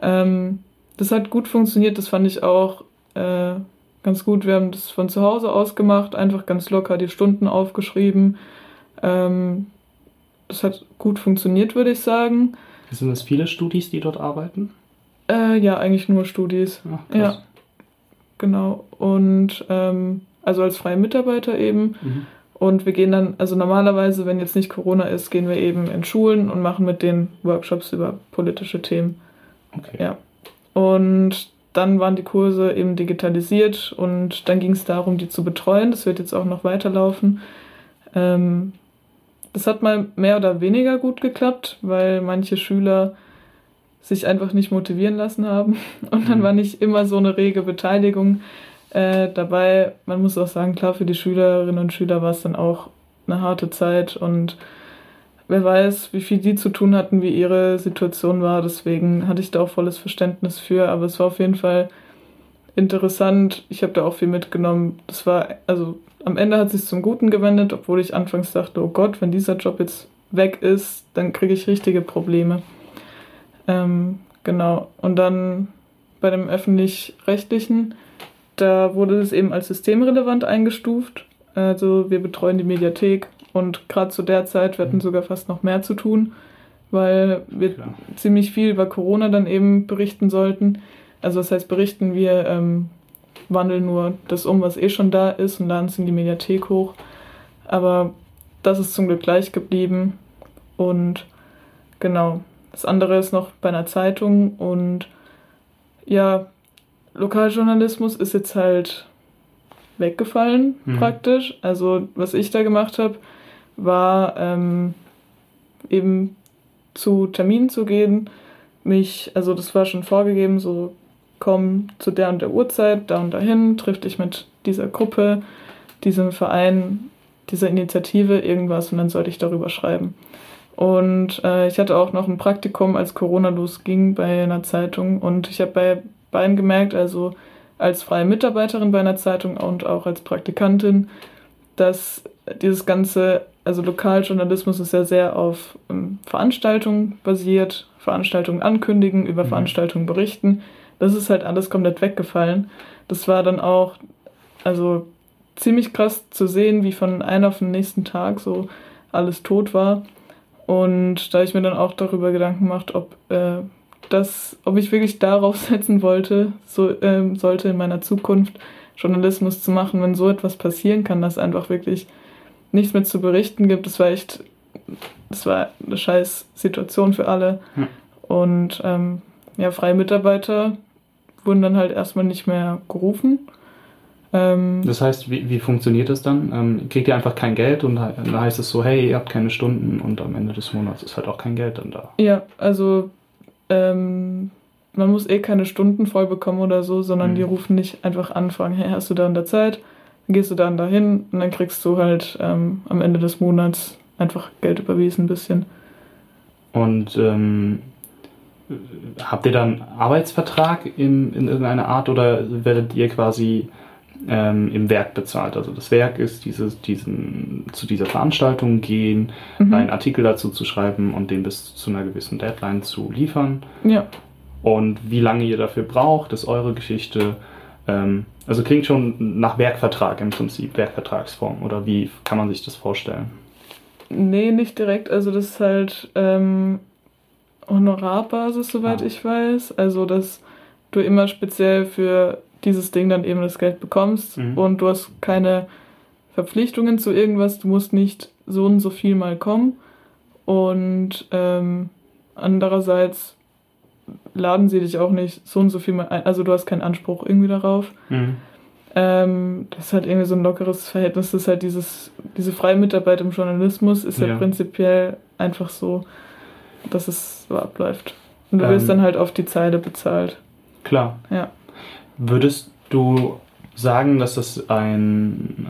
Ähm, das hat gut funktioniert, das fand ich auch äh, ganz gut. Wir haben das von zu Hause aus gemacht, einfach ganz locker die Stunden aufgeschrieben. Ähm, das hat gut funktioniert, würde ich sagen. Sind es viele Studis, die dort arbeiten? Äh, ja, eigentlich nur Studis. Ach. Ja, genau. Und ähm, also als freie Mitarbeiter eben. Mhm. Und wir gehen dann, also normalerweise, wenn jetzt nicht Corona ist, gehen wir eben in Schulen und machen mit den Workshops über politische Themen. Okay. Ja. Und dann waren die Kurse eben digitalisiert und dann ging es darum, die zu betreuen. Das wird jetzt auch noch weiterlaufen. Ähm, das hat mal mehr oder weniger gut geklappt, weil manche Schüler sich einfach nicht motivieren lassen haben. *laughs* Und dann Mhm. war nicht immer so eine rege Beteiligung äh, dabei. Man muss auch sagen, klar, für die Schülerinnen und Schüler war es dann auch eine harte Zeit und wer weiß, wie viel die zu tun hatten, wie ihre Situation war. Deswegen hatte ich da auch volles Verständnis für. Aber es war auf jeden Fall interessant. Ich habe da auch viel mitgenommen. Das war, also am Ende hat sich zum Guten gewendet, obwohl ich anfangs dachte, oh Gott, wenn dieser Job jetzt weg ist, dann kriege ich richtige Probleme. Ähm, genau. Und dann bei dem öffentlich-rechtlichen, da wurde es eben als systemrelevant eingestuft. Also wir betreuen die Mediathek und gerade zu der Zeit, wir hatten sogar fast noch mehr zu tun, weil wir Klar. ziemlich viel über Corona dann eben berichten sollten. Also das heißt, berichten wir, ähm, wandeln nur das um, was eh schon da ist und laden es in die Mediathek hoch. Aber das ist zum Glück gleich geblieben. Und genau, das andere ist noch bei einer Zeitung und ja, Lokaljournalismus ist jetzt halt weggefallen Mhm. praktisch. Also was ich da gemacht habe, war ähm, eben zu Terminen zu gehen, mich, also das war schon vorgegeben, so komm zu der und der Uhrzeit, da und dahin, triff dich mit dieser Gruppe, diesem Verein, dieser Initiative, irgendwas und dann sollte ich darüber schreiben. Und äh, ich hatte auch noch ein Praktikum, als Corona losging bei einer Zeitung und ich habe bei beiden gemerkt, also als freie Mitarbeiterin bei einer Zeitung und auch als Praktikantin, dass dieses ganze, also Lokaljournalismus ist ja sehr auf ähm, Veranstaltungen basiert, Veranstaltungen ankündigen, über Mhm. Veranstaltungen berichten. Das ist halt alles komplett weggefallen. Das war dann auch, also ziemlich krass zu sehen, wie von einem auf den nächsten Tag so alles tot war. Und da habe ich mir dann auch darüber Gedanken gemacht, ob äh, das, ob ich wirklich darauf *laughs* setzen wollte, so ähm, sollte in meiner Zukunft Journalismus zu machen, wenn so etwas passieren kann, dass einfach wirklich nichts mehr zu berichten gibt. Das war echt, das war eine scheiß Situation für alle. Hm. Und ähm, ja, freie Mitarbeiter wurden dann halt erstmal nicht mehr gerufen. Ähm, Das heißt, wie, wie funktioniert das dann? Ähm, kriegt ihr einfach kein Geld und dann heißt es so, hey, ihr habt keine Stunden und am Ende des Monats ist halt auch kein Geld dann da. Ja, also ähm, man muss eh keine Stunden voll bekommen oder so, sondern Mhm. die rufen nicht einfach an, fragen, hey, hast du da in der Zeit? Gehst du dann dahin und dann kriegst du halt ähm, am Ende des Monats einfach Geld überwiesen ein bisschen. Und ähm, habt ihr dann einen Arbeitsvertrag in, in irgendeiner Art oder werdet ihr quasi ähm, im Werk bezahlt? Also das Werk ist dieses, diesen, zu dieser Veranstaltung gehen, Mhm. einen Artikel dazu zu schreiben und den bis zu einer gewissen Deadline zu liefern. Ja, Und wie lange ihr dafür braucht, ist eure Geschichte. Ähm, also klingt schon nach Werkvertrag im Prinzip, Werkvertragsform. Oder wie kann man sich das vorstellen? nee, nicht direkt. Also das ist halt ähm, Honorarbasis, soweit Ah. ich weiß. Also dass du immer speziell für dieses Ding dann eben das Geld bekommst Mhm. und du hast keine Verpflichtungen zu irgendwas. Du musst nicht so und so viel mal kommen. Und ähm, andererseits laden sie dich auch nicht so und so viel mal ein. Also du hast keinen Anspruch irgendwie darauf. Ähm, das ist halt irgendwie so ein lockeres Verhältnis. Das ist halt dieses, diese freie Mitarbeit im Journalismus ist ja, Ja. prinzipiell einfach so, dass es so abläuft. Und du wirst Ähm. dann halt auf die Zeile bezahlt. Klar. Ja. Würdest du sagen, dass das ein,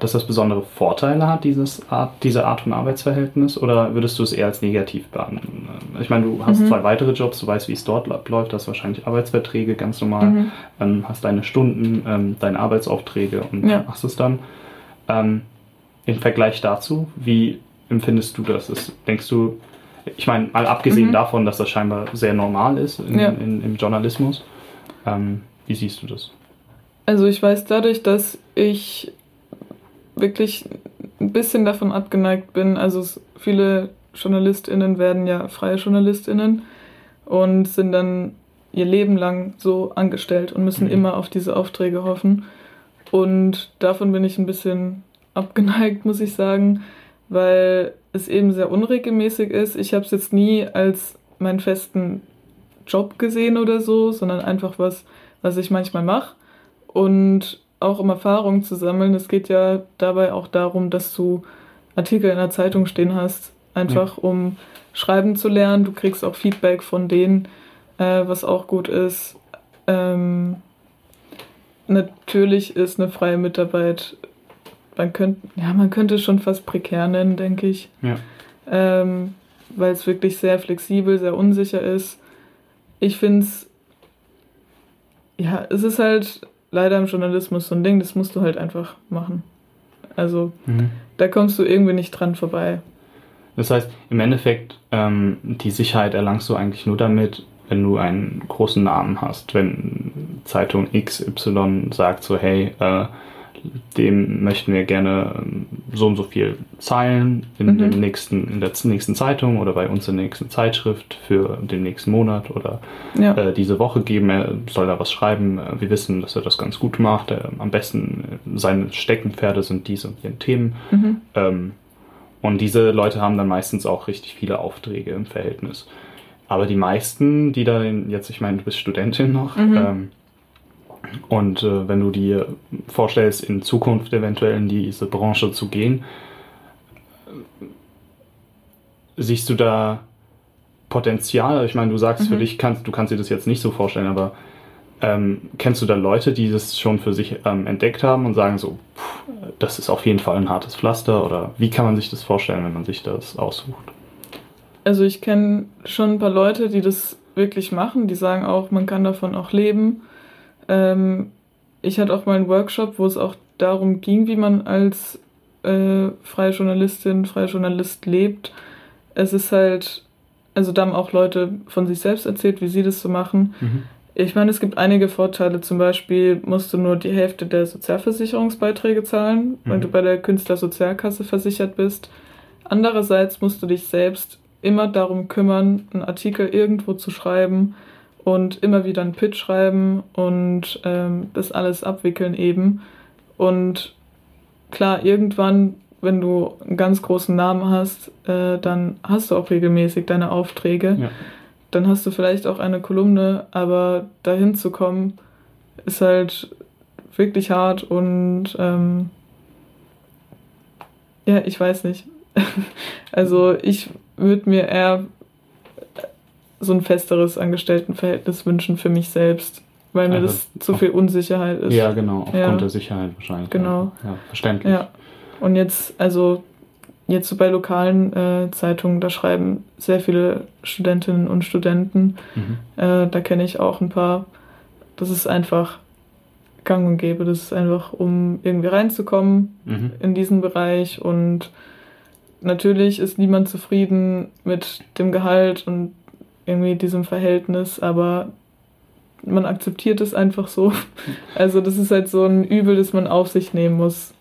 dass das besondere Vorteile hat, dieses Art, diese Art von Arbeitsverhältnis, oder würdest du es eher als negativ behandeln? Ich meine, du hast Mhm. zwei weitere Jobs, du weißt, wie es dort läuft, hast wahrscheinlich Arbeitsverträge ganz normal, Mhm. ähm, hast deine Stunden, ähm, deine Arbeitsaufträge und Ja. machst es dann. Ähm, Im Vergleich dazu, wie empfindest du das? Ist, denkst du, ich meine, mal abgesehen Mhm. davon, dass das scheinbar sehr normal ist in, Ja. in, im Journalismus, ähm, wie siehst du das? Also ich weiß dadurch, dass ich wirklich ein bisschen davon abgeneigt bin. Also viele JournalistInnen werden ja freie JournalistInnen und sind dann ihr Leben lang so angestellt und müssen Mhm. immer auf diese Aufträge hoffen. Und davon bin ich ein bisschen abgeneigt, muss ich sagen, weil es eben sehr unregelmäßig ist. Ich habe es jetzt nie als meinen festen Job gesehen oder so, sondern einfach was, was ich manchmal mache. Und auch um Erfahrungen zu sammeln. Es geht ja dabei auch darum, dass du Artikel in der Zeitung stehen hast, einfach um schreiben zu lernen. Du kriegst auch Feedback von denen, äh, was auch gut ist. Ähm, natürlich ist eine freie Mitarbeit, man könnte, ja, man könnte es schon fast prekär nennen, denke ich. Ja. Ähm, weil es wirklich sehr flexibel, sehr unsicher ist. Ich finde es, ja, es ist halt leider im Journalismus so ein Ding, das musst du halt einfach machen. Also Mhm. da kommst du irgendwie nicht dran vorbei. Das heißt, im Endeffekt, ähm, die Sicherheit erlangst du eigentlich nur damit, wenn du einen großen Namen hast. Wenn Zeitung XY sagt so, hey, äh, dem möchten wir gerne ähm, so und so viel Zeilen in, Mhm. dem nächsten, in der nächsten Zeitung oder bei uns in der nächsten Zeitschrift für den nächsten Monat oder Ja. äh, diese Woche geben. Er soll da was schreiben. Äh, Wir wissen, dass er das ganz gut macht. Er, am besten äh, seine Steckenpferde sind diese und jene Themen. Mhm. Ähm, und diese Leute haben dann meistens auch richtig viele Aufträge im Verhältnis. Aber die meisten, die da jetzt, ich meine, du bist Studentin noch, Mhm. ähm, und äh, wenn du dir vorstellst, in Zukunft eventuell in diese Branche zu gehen, siehst du da Potenzial? Ich meine, du sagst für Mhm. dich, kannst, du kannst dir das jetzt nicht so vorstellen, aber ähm, kennst du da Leute, die das schon für sich ähm, entdeckt haben und sagen so, pff, das ist auf jeden Fall ein hartes Pflaster? Oder wie kann man sich das vorstellen, wenn man sich das aussucht? Also ich kenne schon ein paar Leute, die das wirklich machen. Die sagen auch, man kann davon auch leben. Ähm, ich hatte auch mal einen Workshop, wo es auch darum ging, wie man als äh, freie Journalistin, freier Journalist lebt. Es ist halt, also da haben auch Leute von sich selbst erzählt, wie sie das so machen. Ich meine, es gibt einige Vorteile. Zum Beispiel musst du nur die Hälfte der Sozialversicherungsbeiträge zahlen, wenn Mhm. du bei der Künstlersozialkasse versichert bist. Andererseits musst du dich selbst immer darum kümmern, einen Artikel irgendwo zu schreiben und immer wieder einen Pitch schreiben und ähm, das alles abwickeln eben. Und klar, irgendwann, wenn du einen ganz großen Namen hast, äh, dann hast du auch regelmäßig deine Aufträge. Ja. Dann hast du vielleicht auch eine Kolumne, aber dahin zu kommen, ist halt wirklich hart und ähm, ja, ich weiß nicht. *laughs* also ich würde mir eher so ein festeres Angestelltenverhältnis wünschen für mich selbst, weil mir Also das zu viel Unsicherheit ist. Ja, genau, aufgrund Ja. der Sicherheit wahrscheinlich. Genau. Ja, verständlich. Ja. Und jetzt, also jetzt so bei lokalen äh, Zeitungen, da schreiben sehr viele Studentinnen und Studenten. Mhm. Äh, da kenne ich auch ein paar. Das ist einfach gang und gäbe. Das ist einfach, um irgendwie reinzukommen Mhm. in diesen Bereich. Und natürlich ist niemand zufrieden mit dem Gehalt und irgendwie diesem Verhältnis, aber man akzeptiert es einfach so. *laughs* Also das ist halt so ein Übel, das man auf sich nehmen muss.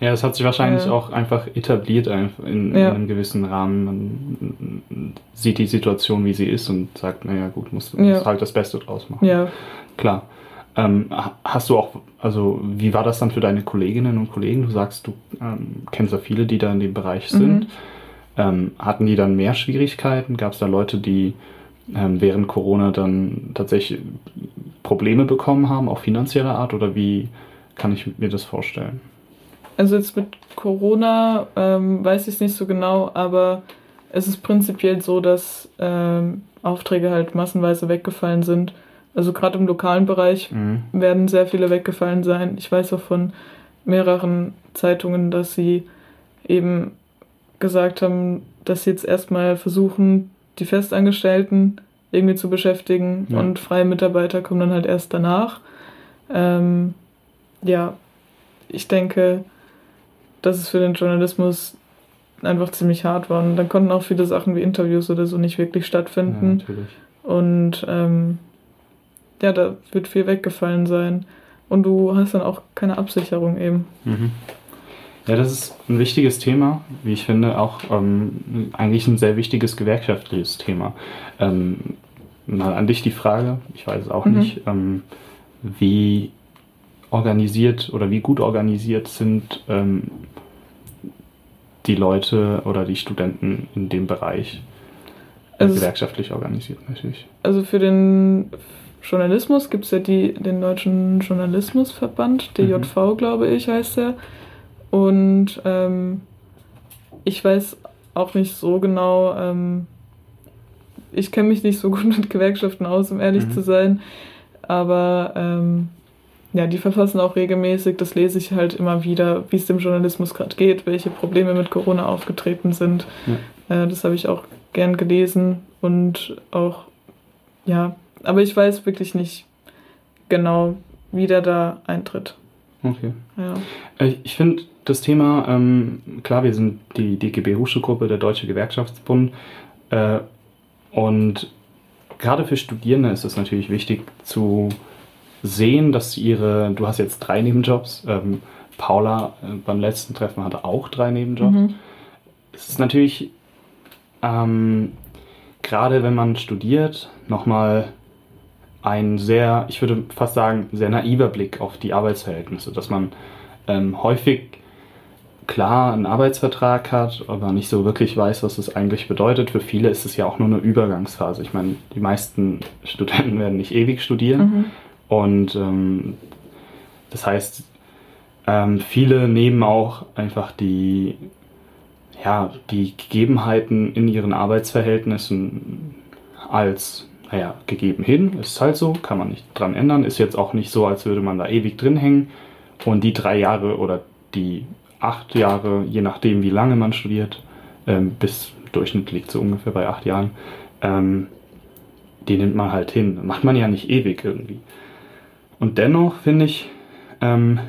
Ja, das hat sich wahrscheinlich Ja. auch einfach etabliert einfach in, Ja. in einem gewissen Rahmen. Man sieht die Situation, wie sie ist und sagt, naja gut, muss, Ja. halt das Beste draus machen. Ja, Klar. Ähm, ha- hast du auch, also wie war das dann für deine Kolleginnen und Kollegen? Du sagst, du ähm, kennst ja viele, die da in dem Bereich sind. Mhm. Ähm, hatten die dann mehr Schwierigkeiten? Gab es da Leute, die ähm, während Corona dann tatsächlich Probleme bekommen haben, auch finanzieller Art? Oder wie kann ich mir das vorstellen? Also jetzt mit Corona ähm, weiß ich es nicht so genau, aber es ist prinzipiell so, dass ähm, Aufträge halt massenweise weggefallen sind. Also gerade im lokalen Bereich Mhm. werden sehr viele weggefallen sein. Ich weiß auch von mehreren Zeitungen, dass sie eben gesagt haben, dass sie jetzt erstmal versuchen, die Festangestellten irgendwie zu beschäftigen Ja. und freie Mitarbeiter kommen dann halt erst danach. Ähm, ja, ich denke, dass es für den Journalismus einfach ziemlich hart war. Und dann konnten auch viele Sachen wie Interviews oder so nicht wirklich Ja, stattfinden. natürlich. Und ähm, ja, da wird viel weggefallen sein. Und du hast dann auch keine Absicherung eben. Mhm. Ja, das ist ein wichtiges Thema, wie ich finde, auch ähm, eigentlich ein sehr wichtiges gewerkschaftliches Thema. Ähm, mal an dich die Frage, ich weiß es auch Mhm. nicht, ähm, wie organisiert oder wie gut organisiert sind ähm, die Leute oder die Studenten in dem Bereich äh, Also gewerkschaftlich organisiert natürlich. Also für den Journalismus gibt es ja die, den Deutschen Journalismusverband, DJV, glaube ich, heißt der. Und ähm, ich weiß auch nicht so genau, ähm, ich kenne mich nicht so *laughs* gut mit Gewerkschaften aus, um ehrlich Mhm. zu sein. Aber ähm, ja, die verfassen auch regelmäßig, das lese ich halt immer wieder, wie es dem Journalismus gerade geht, welche Probleme mit Corona aufgetreten sind. Äh, das habe ich auch gern gelesen und auch, ja, aber ich weiß wirklich nicht genau, wie der da eintritt. Okay. Ja. Äh, Ich finde das Thema, ähm, klar, wir sind die DGB Hochschulgruppe, der Deutsche Gewerkschaftsbund. Äh, und gerade für Studierende ist es natürlich wichtig zu sehen, dass ihre, du hast jetzt drei Nebenjobs, ähm, Paula äh, beim letzten Treffen hatte auch drei Nebenjobs. Mhm. Es ist natürlich, ähm, gerade wenn man studiert, nochmal ein sehr, ich würde fast sagen, sehr naiver Blick auf die Arbeitsverhältnisse, dass man ähm, häufig klar einen Arbeitsvertrag hat, aber nicht so wirklich weiß, was es eigentlich bedeutet. Für viele ist es ja auch nur eine Übergangsphase. Ich meine, die meisten *laughs* Studenten werden nicht ewig studieren Mhm. und ähm, das heißt, ähm, viele nehmen auch einfach die, ja, die Gegebenheiten in ihren Arbeitsverhältnissen als, naja, gegeben hin. Ist halt so, kann man nicht dran ändern. Ist jetzt auch nicht so, als würde man da ewig drin hängen. Und die drei Jahre oder die acht Jahre, je nachdem, wie lange man studiert, ähm, bis Durchschnitt liegt so ungefähr bei acht Jahren, ähm, die nimmt man halt hin. Macht man ja nicht ewig irgendwie. Und dennoch finde ich, ähm,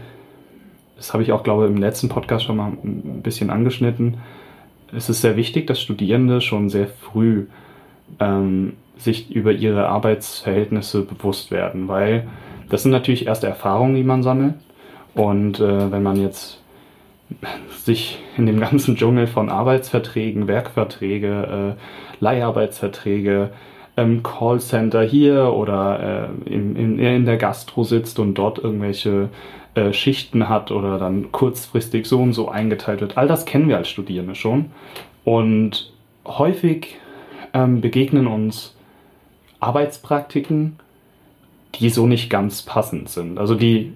das habe ich auch, glaube ich, im letzten Podcast schon mal ein bisschen angeschnitten, es ist sehr wichtig, dass Studierende schon sehr früh ähm, sich über ihre Arbeitsverhältnisse bewusst werden, weil das sind natürlich erste Erfahrungen, die man sammelt. Und äh, wenn man jetzt sich in dem ganzen Dschungel von Arbeitsverträgen, Werkverträge, äh, Leiharbeitsverträge, ähm, Callcenter hier oder äh, in, in, in der Gastro sitzt und dort irgendwelche äh, Schichten hat oder dann kurzfristig so und so eingeteilt wird. All das kennen wir als Studierende schon. Und häufig ähm, begegnen uns Arbeitspraktiken, die so nicht ganz passend sind. Also die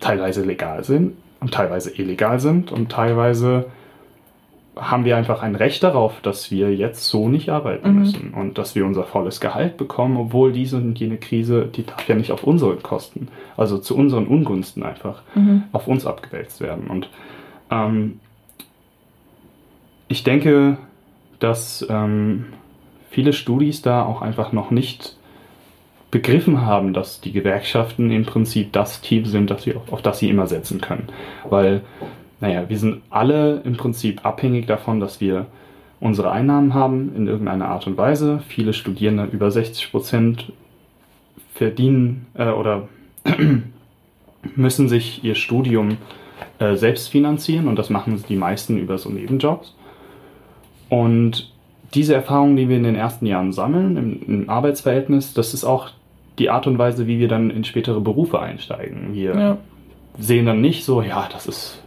teilweise legal sind und teilweise illegal sind und teilweise haben wir einfach ein Recht darauf, dass wir jetzt so nicht arbeiten Mhm. müssen und dass wir unser volles Gehalt bekommen, obwohl diese und jene Krise, die darf ja nicht auf unsere Kosten, also zu unseren Ungunsten einfach Mhm. auf uns abgewälzt werden. Und ähm, ich denke, dass ähm, viele Studis da auch einfach noch nicht begriffen haben, dass die Gewerkschaften im Prinzip das Team sind, das sie, auf, auf das sie immer setzen können. Weil, naja, wir sind alle im Prinzip abhängig davon, dass wir unsere Einnahmen haben in irgendeiner Art und Weise. Viele Studierende, über 60 Prozent, verdienen äh, oder *clears throat* müssen sich ihr Studium äh, selbst finanzieren und das machen die meisten über so Nebenjobs. Und diese Erfahrungen, die wir in den ersten Jahren sammeln im, im Arbeitsverhältnis, das ist auch die Art und Weise, wie wir dann in spätere Berufe einsteigen. Wir Ja. sehen dann nicht so, ja, das ist,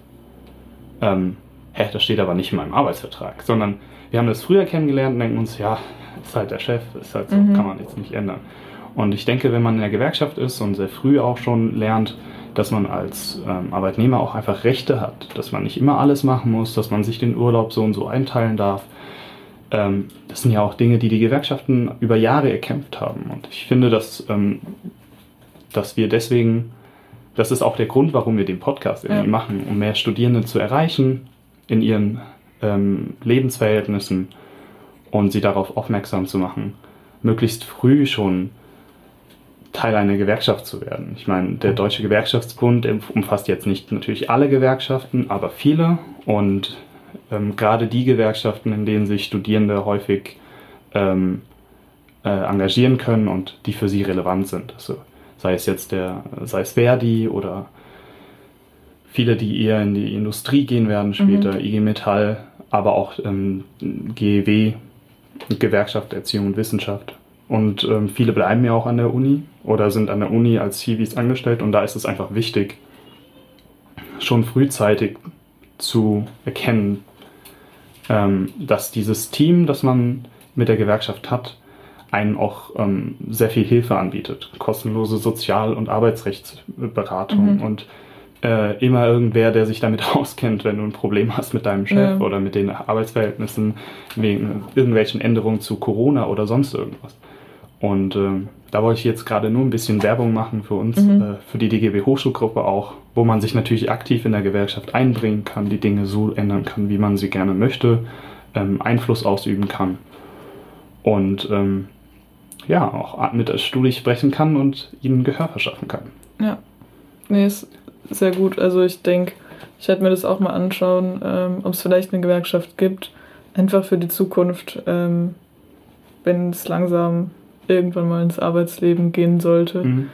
ähm, hä, das steht aber nicht in meinem Arbeitsvertrag, sondern wir haben das früher kennengelernt und denken uns, ja, ist halt der Chef, ist halt so, Mhm. kann man jetzt nicht ändern. Und ich denke, wenn man in der Gewerkschaft ist und sehr früh auch schon lernt, dass man als ähm, Arbeitnehmer auch einfach Rechte hat, dass man nicht immer alles machen muss, dass man sich den Urlaub so und so einteilen darf. Ähm, das sind ja auch Dinge, die die Gewerkschaften über Jahre erkämpft haben. Und ich finde, dass, ähm, dass wir deswegen, das ist auch der Grund, warum wir den Podcast irgendwie Ja. machen, um mehr Studierende zu erreichen in ihren ähm, Lebensverhältnissen und sie darauf aufmerksam zu machen, möglichst früh schon Teil einer Gewerkschaft zu werden. Ich meine, der Deutsche Gewerkschaftsbund umfasst jetzt nicht natürlich alle Gewerkschaften, aber viele und ähm, gerade die Gewerkschaften, in denen sich Studierende häufig ähm, äh, engagieren können und die für sie relevant sind. Also sei es jetzt der, sei es Verdi oder viele, die eher in die Industrie gehen werden später, IG Metall, aber auch ähm, GEW, Gewerkschaft Erziehung und Wissenschaft. Und ähm, viele bleiben ja auch an der Uni oder sind an der Uni als Civis angestellt und da ist es einfach wichtig, schon frühzeitig zu erkennen, ähm, dass dieses Team, das man mit der Gewerkschaft hat, einem auch ähm, sehr viel Hilfe anbietet. Kostenlose Sozial- und Arbeitsrechtsberatung Mhm. und äh, immer irgendwer, der sich damit *laughs* auskennt, wenn du ein Problem hast mit deinem Chef Ja. oder mit den Arbeitsverhältnissen wegen irgendwelchen Änderungen zu Corona oder sonst irgendwas. Und ähm, da wollte ich jetzt gerade nur ein bisschen Werbung machen für uns, Mhm. äh, für die DGB Hochschulgruppe auch, wo man sich natürlich aktiv in der Gewerkschaft einbringen kann, die Dinge so ändern kann, wie man sie gerne möchte, ähm, Einfluss ausüben kann und ähm, ja, auch mit der Studie sprechen kann und ihnen Gehör verschaffen kann. Ja. Nee, ist sehr gut. Also ich denke, ich werde mir das auch mal anschauen, ähm, ob es vielleicht eine Gewerkschaft gibt. Einfach für die Zukunft, ähm, wenn es langsam irgendwann mal ins Arbeitsleben gehen sollte. Mhm.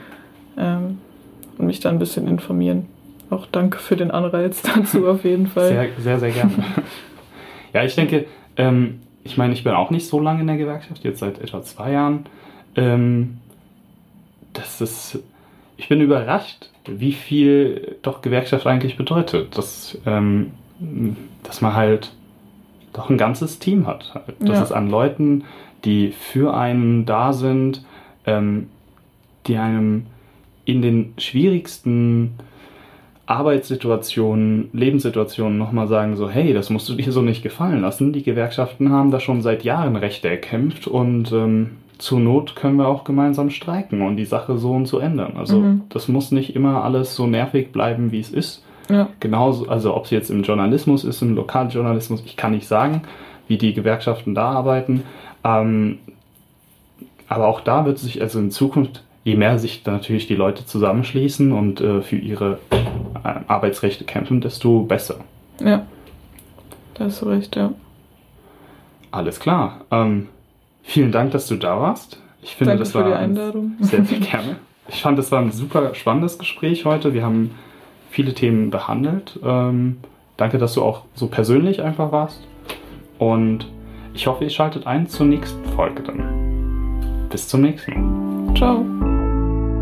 Ähm, und mich da ein bisschen informieren. Auch danke für den Anreiz *laughs* dazu auf jeden Fall. Sehr, sehr, sehr gerne. *laughs* ja, ich denke, ähm, ich meine, ich bin auch nicht so lange in der Gewerkschaft, jetzt seit etwa zwei Jahren. Ähm, das ist, ich bin überrascht, wie viel doch Gewerkschaft eigentlich bedeutet. Dass, ähm, dass man halt doch ein ganzes Team hat. Dass Ja. es an Leuten, die für einen da sind, ähm, die einem in den schwierigsten Arbeitssituationen, Lebenssituationen nochmal sagen, so, hey, das musst du dir so nicht gefallen lassen. Die Gewerkschaften haben da schon seit Jahren Rechte erkämpft und ähm, zur Not können wir auch gemeinsam streiken und die Sache so und so ändern. Also Mhm. das muss nicht immer alles so nervig bleiben, wie es ist. Ja. Genauso, also ob es jetzt im Journalismus ist, im Lokaljournalismus, ich kann nicht sagen, wie die Gewerkschaften da arbeiten. Ähm, aber auch da wird sich also in Zukunft, je mehr sich natürlich die Leute zusammenschließen und äh, für ihre äh, Arbeitsrechte kämpfen, desto besser. Ja. Da hast du recht, ja. Alles klar. Ähm, vielen Dank, dass du da warst. Ich finde, Danke das war die Einladung. sehr, sehr *laughs* gerne. Ich fand, das war ein super spannendes Gespräch heute. Wir haben viele Themen behandelt. Ähm, danke, dass du auch so persönlich einfach warst. Und ich hoffe, ihr schaltet ein zur nächsten Folge dann. Bis zum nächsten Mal. Ciao.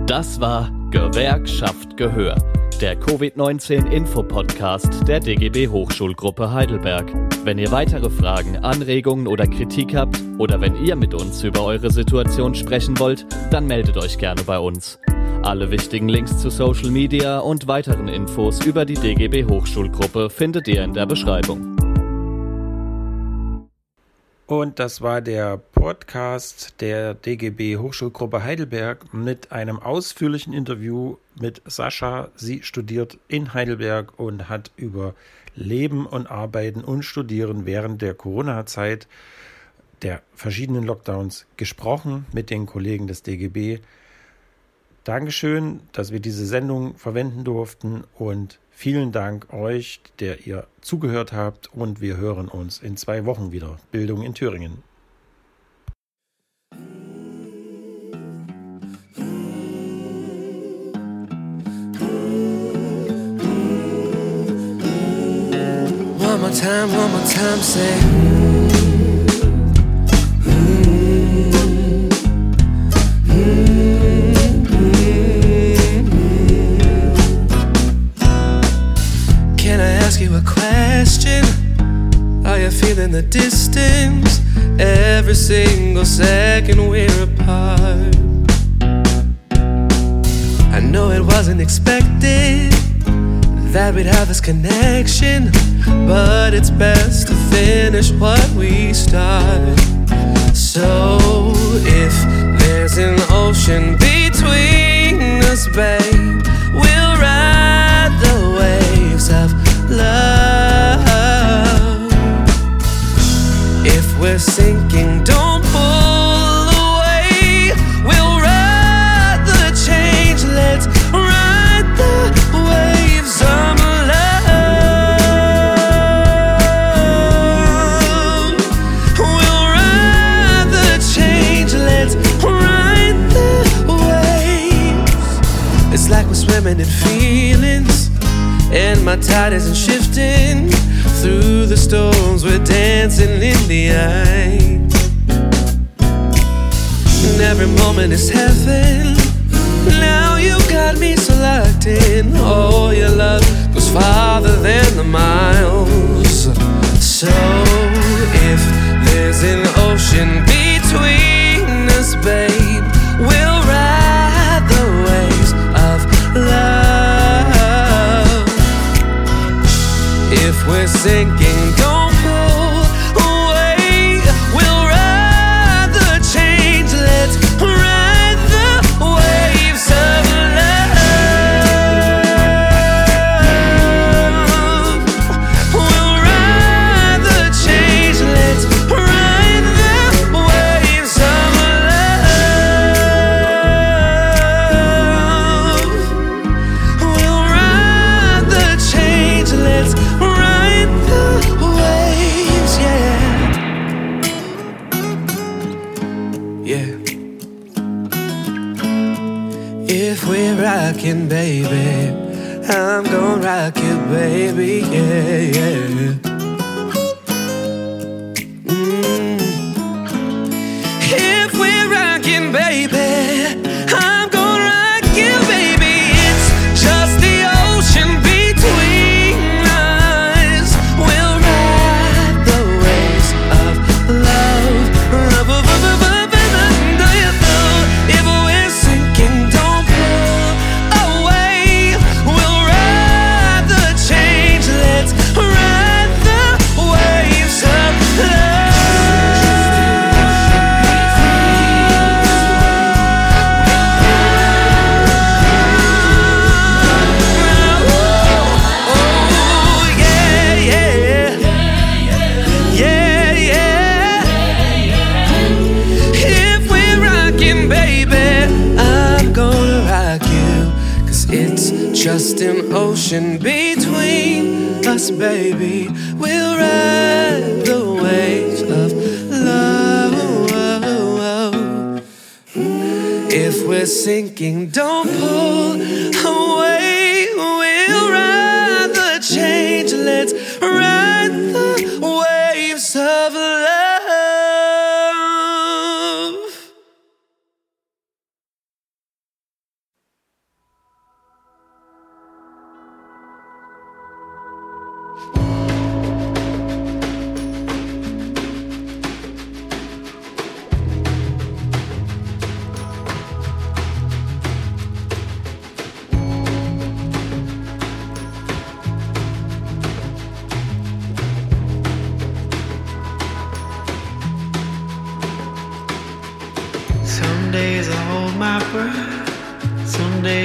Das war Gewerkschaft Gehör, der Covid-19-Info-Podcast der DGB Hochschulgruppe Heidelberg. Wenn ihr weitere Fragen, Anregungen oder Kritik habt oder wenn ihr mit uns über eure Situation sprechen wollt, dann meldet euch gerne bei uns. Alle wichtigen Links zu Social Media und weiteren Infos über die DGB Hochschulgruppe findet ihr in der Beschreibung. Und das war der Podcast der DGB Hochschulgruppe Heidelberg mit einem ausführlichen Interview mit Sascha. Sie studiert in Heidelberg und hat über Leben und Arbeiten und Studieren während der Corona-Zeit der verschiedenen Lockdowns gesprochen mit den Kollegen des DGB. Dankeschön, dass wir diese Sendung verwenden durften und vielen Dank euch, der ihr zugehört habt und wir hören uns in zwei Wochen wieder. Bildung in Thüringen. One more time, one more time, say. Feeling the distance? Every single second we're apart. I know it wasn't expected that we'd have this connection, but it's best to finish what we start. So if there's an ocean between us, babe, we'll ride the waves of love. We're sinking, don't pull away. We'll ride the change, let's ride the waves. We'll ride the change, let's ride the waves. It's like we're swimming in feelings, and my tide isn't shifting. The storms, we're dancing in the eye. And every moment is heaven. Now you got me so locked. Oh, your love goes farther than the miles. So if there's an ocean between us, babe, we'll ride the waves of love. If we're sinking,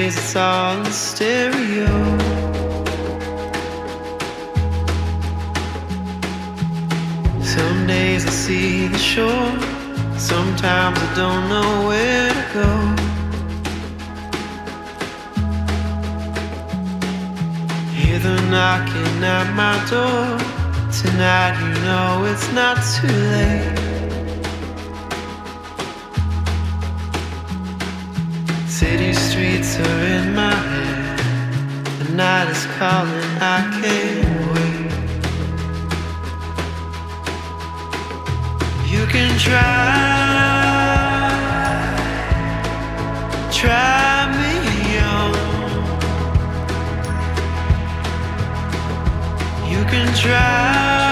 it's all in stereo. Some days I see the shore, sometimes I don't know where to go. Hear the knocking at my door. Tonight, you know it's not too late. City streets are in my head. The night is calling, I can't wait. You can try, try me on. You can try, try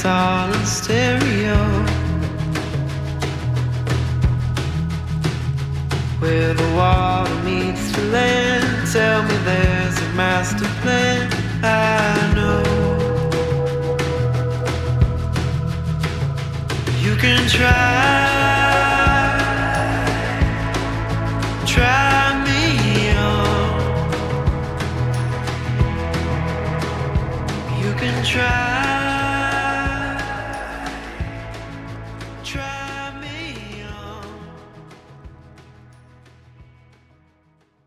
it's all in stereo. Where the water meets the land, tell me there's a master plan. I know you can try, try. try